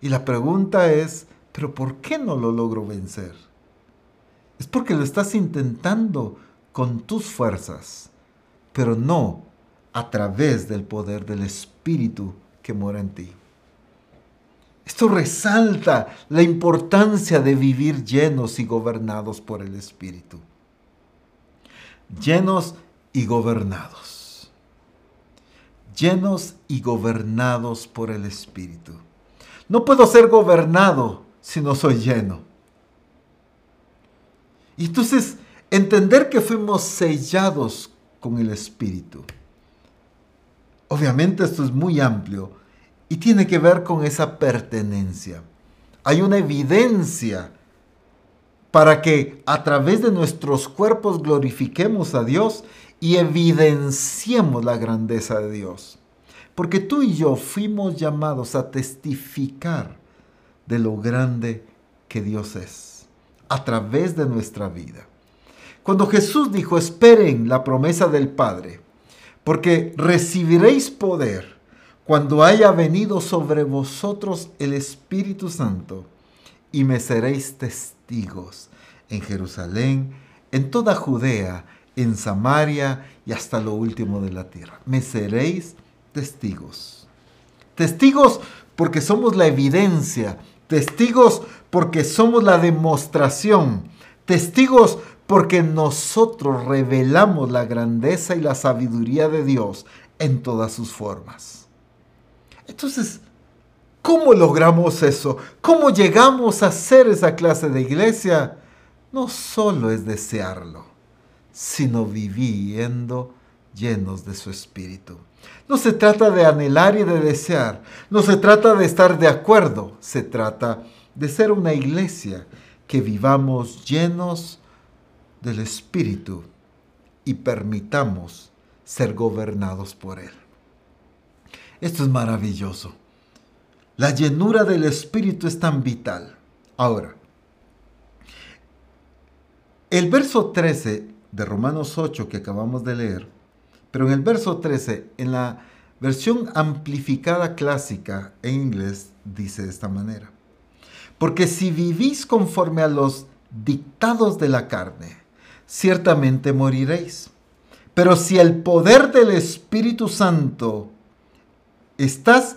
Y la pregunta es, ¿pero por qué no lo logro vencer? Es porque lo estás intentando con tus fuerzas, pero no a través del poder del Espíritu que mora en ti. Esto resalta la importancia de vivir llenos y gobernados por el Espíritu. Llenos y gobernados. Llenos y gobernados por el Espíritu. No puedo ser gobernado si no soy lleno. Y entonces, entender que fuimos sellados con el Espíritu. Obviamente esto es muy amplio y tiene que ver con esa pertenencia. Hay una evidencia para que a través de nuestros cuerpos glorifiquemos a Dios y evidenciemos la grandeza de Dios. Porque tú y yo fuimos llamados a testificar de lo grande que Dios es a través de nuestra vida. Cuando Jesús dijo, esperen la promesa del Padre, porque recibiréis poder cuando haya venido sobre vosotros el Espíritu Santo, y me seréis testigos en Jerusalén, en toda Judea, en Samaria y hasta lo último de la tierra. Me seréis testigos. Testigos porque somos la evidencia, testigos porque somos la demostración, testigos porque nosotros revelamos la grandeza y la sabiduría de Dios en todas sus formas. Entonces, ¿cómo logramos eso? ¿Cómo llegamos a ser esa clase de iglesia? No solo es desearlo, sino viviendo llenos de su espíritu. No se trata de anhelar y de desear, no se trata de estar de acuerdo, se trata de ser una iglesia que vivamos llenos del Espíritu y permitamos ser gobernados por Él. Esto es maravilloso. La llenura del Espíritu es tan vital. Ahora, el verso 13 de Romanos 8 que acabamos de leer, pero en el verso 13, en la versión amplificada clásica en inglés, dice de esta manera. Porque si vivís conforme a los dictados de la carne, ciertamente moriréis. Pero si el poder del Espíritu Santo estás,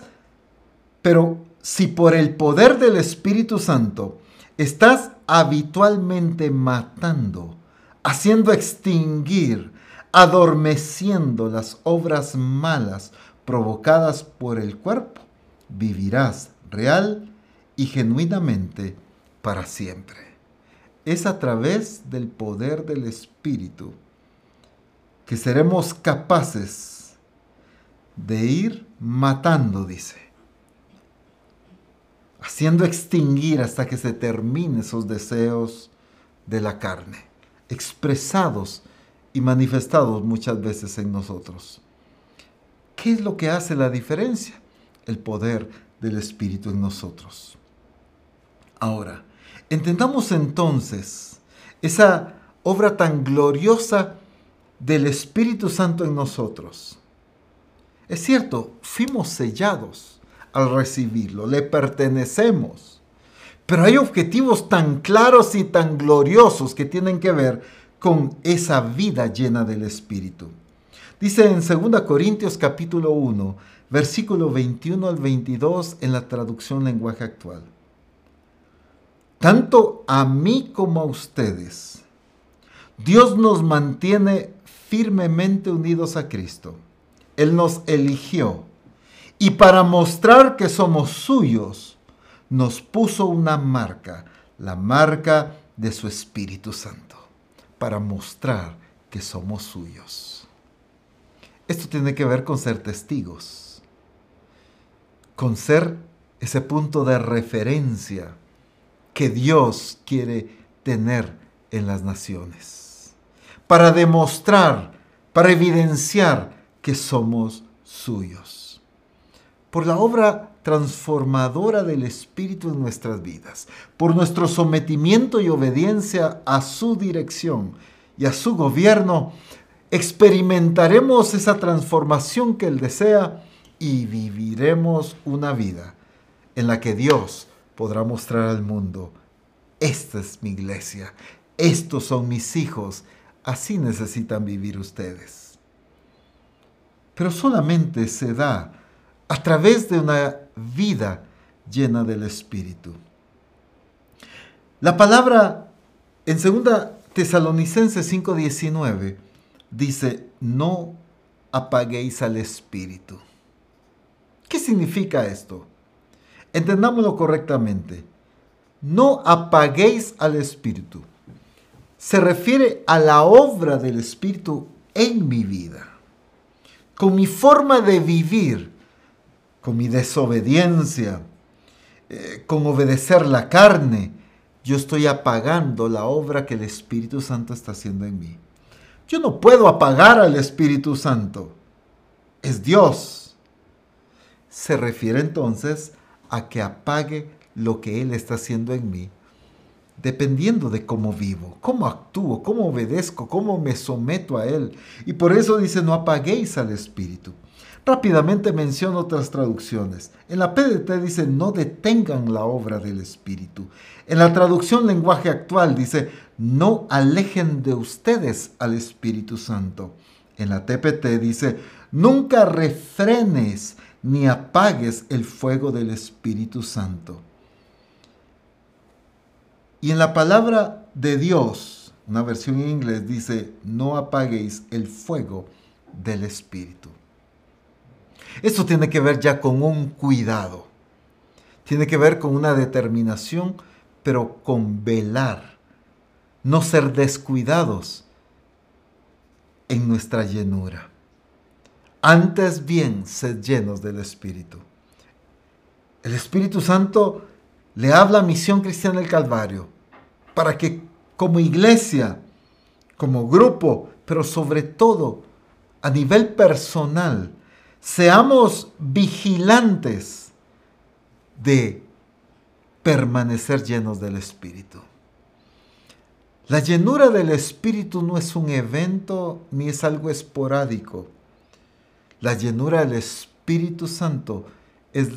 pero si por el poder del Espíritu Santo estás habitualmente matando, haciendo extinguir, adormeciendo las obras malas provocadas por el cuerpo, vivirás real y genuinamente para siempre. Es a través del poder del Espíritu que seremos capaces de ir matando, dice, haciendo extinguir hasta que se termine esos deseos de la carne, expresados y manifestados muchas veces en nosotros. ¿Qué es lo que hace la diferencia? El poder del Espíritu en nosotros. Ahora, Entendamos entonces esa obra tan gloriosa del Espíritu Santo en nosotros. Es cierto, fuimos sellados al recibirlo, le pertenecemos, pero hay objetivos tan claros y tan gloriosos que tienen que ver con esa vida llena del Espíritu. Dice en 2 Corintios capítulo 1, versículo 21 al 22 en la traducción lenguaje actual tanto a mí como a ustedes. Dios nos mantiene firmemente unidos a Cristo. Él nos eligió y para mostrar que somos suyos, nos puso una marca, la marca de su Espíritu Santo, para mostrar que somos suyos. Esto tiene que ver con ser testigos, con ser ese punto de referencia que Dios quiere tener en las naciones, para demostrar, para evidenciar que somos suyos. Por la obra transformadora del Espíritu en nuestras vidas, por nuestro sometimiento y obediencia a su dirección y a su gobierno, experimentaremos esa transformación que Él desea y viviremos una vida en la que Dios podrá mostrar al mundo, esta es mi iglesia, estos son mis hijos, así necesitan vivir ustedes. Pero solamente se da a través de una vida llena del Espíritu. La palabra en 2 Tesalonicenses 5:19 dice, no apaguéis al Espíritu. ¿Qué significa esto? Entendámoslo correctamente. No apaguéis al Espíritu. Se refiere a la obra del Espíritu en mi vida. Con mi forma de vivir, con mi desobediencia, eh, con obedecer la carne, yo estoy apagando la obra que el Espíritu Santo está haciendo en mí. Yo no puedo apagar al Espíritu Santo. Es Dios. Se refiere entonces a que apague lo que Él está haciendo en mí, dependiendo de cómo vivo, cómo actúo, cómo obedezco, cómo me someto a Él. Y por eso dice, no apaguéis al Espíritu. Rápidamente menciono otras traducciones. En la PDT dice, no detengan la obra del Espíritu. En la traducción lenguaje actual dice, no alejen de ustedes al Espíritu Santo. En la TPT dice, nunca refrenes ni apagues el fuego del Espíritu Santo. Y en la palabra de Dios, una versión en inglés dice, no apaguéis el fuego del Espíritu. Esto tiene que ver ya con un cuidado. Tiene que ver con una determinación, pero con velar. No ser descuidados en nuestra llenura. Antes bien, sed llenos del Espíritu. El Espíritu Santo le habla a Misión Cristiana del Calvario para que como iglesia, como grupo, pero sobre todo a nivel personal, seamos vigilantes de permanecer llenos del Espíritu. La llenura del Espíritu no es un evento ni es algo esporádico. La llenura del Espíritu Santo es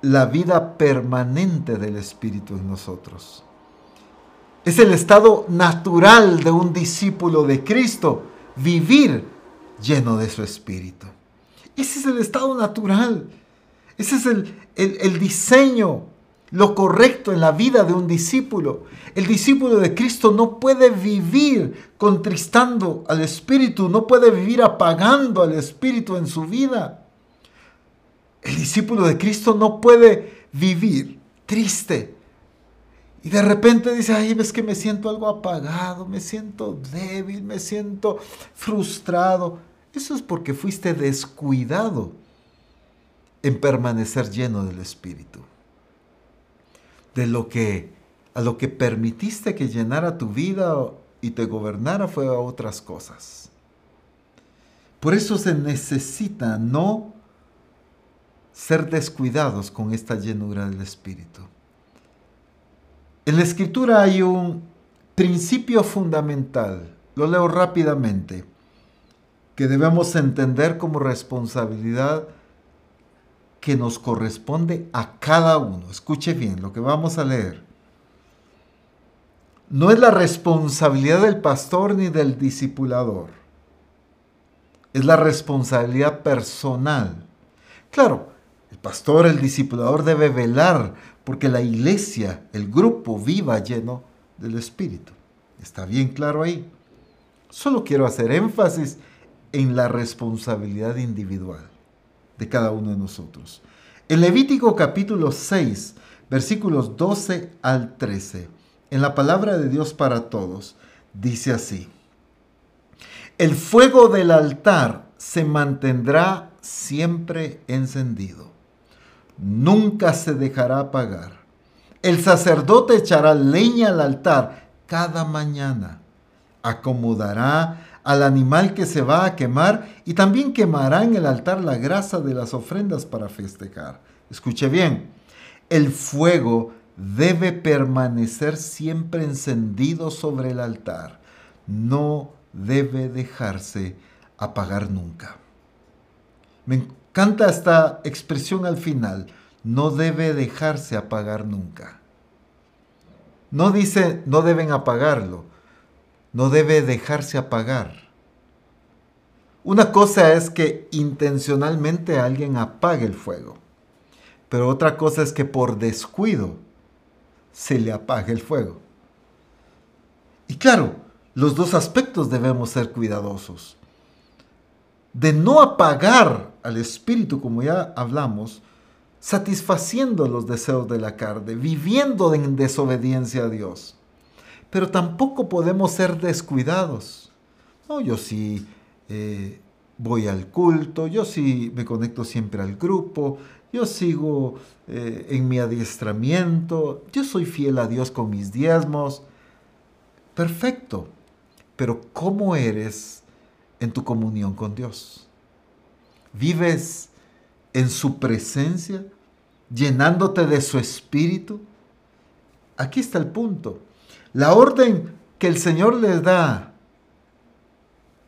la vida permanente del Espíritu en nosotros. Es el estado natural de un discípulo de Cristo, vivir lleno de su Espíritu. Ese es el estado natural. Ese es el, diseño, lo correcto en la vida de un discípulo. El discípulo de Cristo no puede vivir contristando al Espíritu, no puede vivir apagando al Espíritu en su vida. El discípulo de Cristo no puede vivir triste. Y de repente dice, ay, es que me siento algo apagado, me siento débil, me siento frustrado. Eso es porque fuiste descuidado en permanecer lleno del Espíritu. De lo que a lo que permitiste que llenara tu vida y te gobernara fue a otras cosas. Por eso se necesita no ser descuidados con esta llenura del Espíritu. En la Escritura hay un principio fundamental, lo leo rápidamente que debemos entender como responsabilidad que nos corresponde a cada uno. Escuche bien lo que vamos a leer. No es la responsabilidad del pastor ni del discipulador. Es la responsabilidad personal. Claro, el pastor, el discipulador debe velar porque la iglesia, el grupo viva lleno del Espíritu. Está bien claro ahí. Solo quiero hacer énfasis en la responsabilidad individual de cada uno de nosotros. En Levítico capítulo 6, versículos 12 al 13, en la palabra de Dios para todos, dice así, el fuego del altar se mantendrá siempre encendido, nunca se dejará apagar. El sacerdote echará leña al altar cada mañana, acomodará al animal que se va a quemar y también quemará en el altar la grasa de las ofrendas para festejar. Escuche bien, el fuego debe permanecer siempre encendido sobre el altar. No debe dejarse apagar nunca. Me encanta esta expresión al final. No debe dejarse apagar nunca. No dice no deben apagarlo no debe dejarse apagar. Una cosa es que intencionalmente alguien apague el fuego, pero otra cosa es que por descuido se le apague el fuego. Y claro, los dos aspectos debemos ser cuidadosos. De no apagar al espíritu, como ya hablamos, satisfaciendo los deseos de la carne, viviendo en desobediencia a Dios pero tampoco podemos ser descuidados. No, yo sí eh, voy al culto, yo sí me conecto siempre al grupo, yo sigo eh, en mi adiestramiento, yo soy fiel a Dios con mis diezmos. Perfecto, pero ¿cómo eres en tu comunión con Dios? ¿Vives en su presencia, llenándote de su espíritu? Aquí está el punto. La orden que el Señor les da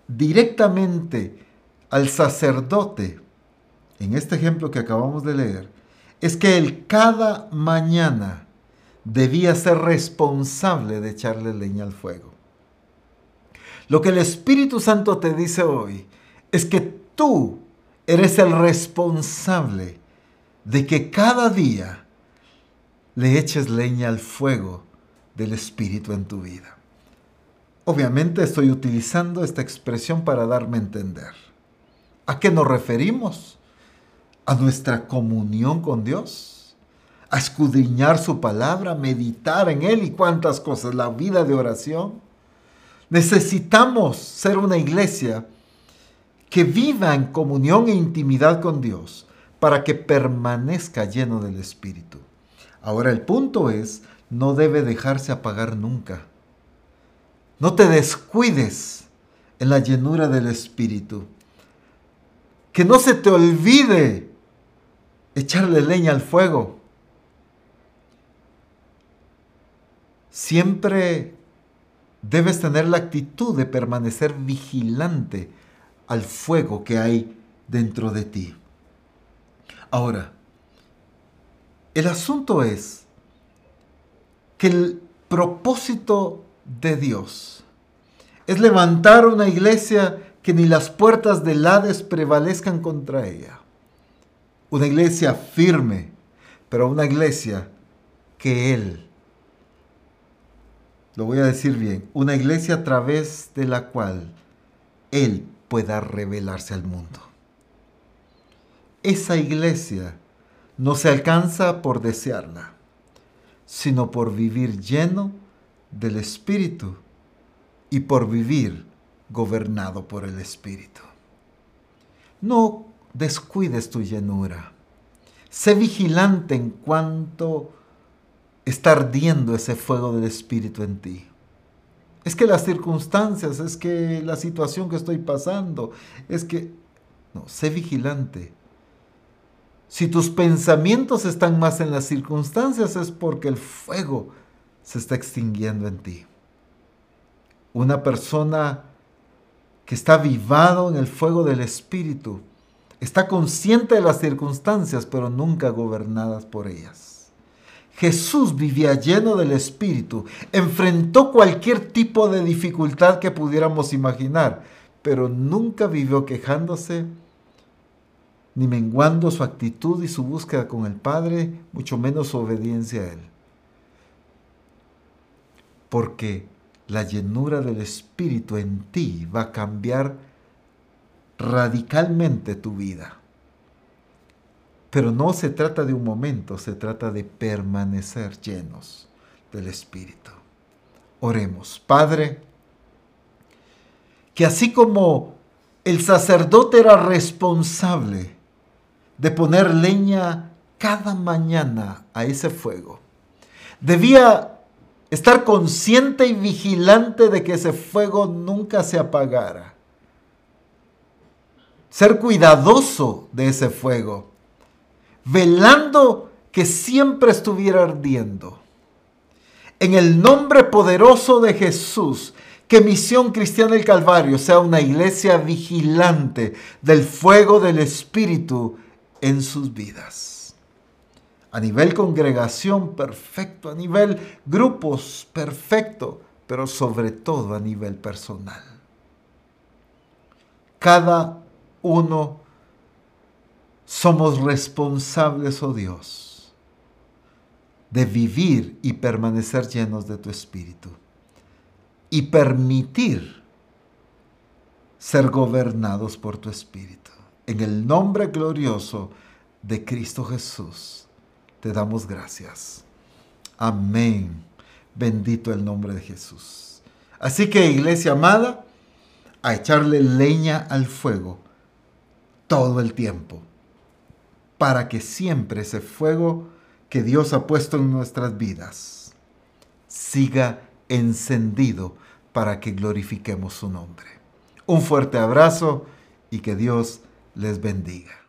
directamente al sacerdote, en este ejemplo que acabamos de leer, es que él cada mañana debía ser responsable de echarle leña al fuego. Lo que el Espíritu Santo te dice hoy es que tú eres el responsable de que cada día le eches leña al fuego del Espíritu en tu vida. Obviamente estoy utilizando esta expresión para darme a entender. ¿A qué nos referimos? ¿A nuestra comunión con Dios? ¿A escudriñar su palabra, meditar en Él y cuántas cosas? La vida de oración. Necesitamos ser una iglesia que viva en comunión e intimidad con Dios para que permanezca lleno del Espíritu. Ahora el punto es, no debe dejarse apagar nunca. No te descuides en la llenura del Espíritu. Que no se te olvide echarle leña al fuego. Siempre debes tener la actitud de permanecer vigilante al fuego que hay dentro de ti. Ahora, el asunto es que el propósito de Dios es levantar una iglesia que ni las puertas del Hades prevalezcan contra ella. Una iglesia firme, pero una iglesia que Él, lo voy a decir bien, una iglesia a través de la cual Él pueda revelarse al mundo. Esa iglesia no se alcanza por desearla, sino por vivir lleno del Espíritu y por vivir gobernado por el Espíritu. No descuides tu llenura. Sé vigilante en cuanto está ardiendo ese fuego del Espíritu en ti. Es que las circunstancias, es que la situación que estoy pasando, es que... No, sé vigilante. Si tus pensamientos están más en las circunstancias es porque el fuego se está extinguiendo en ti. Una persona que está vivado en el fuego del Espíritu, está consciente de las circunstancias, pero nunca gobernadas por ellas. Jesús vivía lleno del Espíritu, enfrentó cualquier tipo de dificultad que pudiéramos imaginar, pero nunca vivió quejándose, ni menguando su actitud y su búsqueda con el Padre, mucho menos su obediencia a Él porque la llenura del Espíritu en ti va a cambiar radicalmente tu vida. Pero no se trata de un momento, se trata de permanecer llenos del Espíritu. Oremos, Padre, que así como el sacerdote era responsable de poner leña cada mañana a ese fuego, debía estar consciente y vigilante de que ese fuego nunca se apagara. Ser cuidadoso de ese fuego, velando que siempre estuviera ardiendo. En el nombre poderoso de Jesús, que Misión Cristiana del Calvario sea una iglesia vigilante del fuego del Espíritu en sus vidas a nivel congregación perfecto, a nivel grupos perfecto, pero sobre todo a nivel personal. Cada uno somos responsables, oh Dios, de vivir y permanecer llenos de tu Espíritu y permitir ser gobernados por tu Espíritu. En el nombre glorioso de Cristo Jesús te damos gracias. Amén. Bendito el nombre de Jesús. Así que iglesia amada, a echarle leña al fuego todo el tiempo, para que siempre ese fuego que Dios ha puesto en nuestras vidas siga encendido para que glorifiquemos su nombre. Un fuerte abrazo y que Dios les bendiga.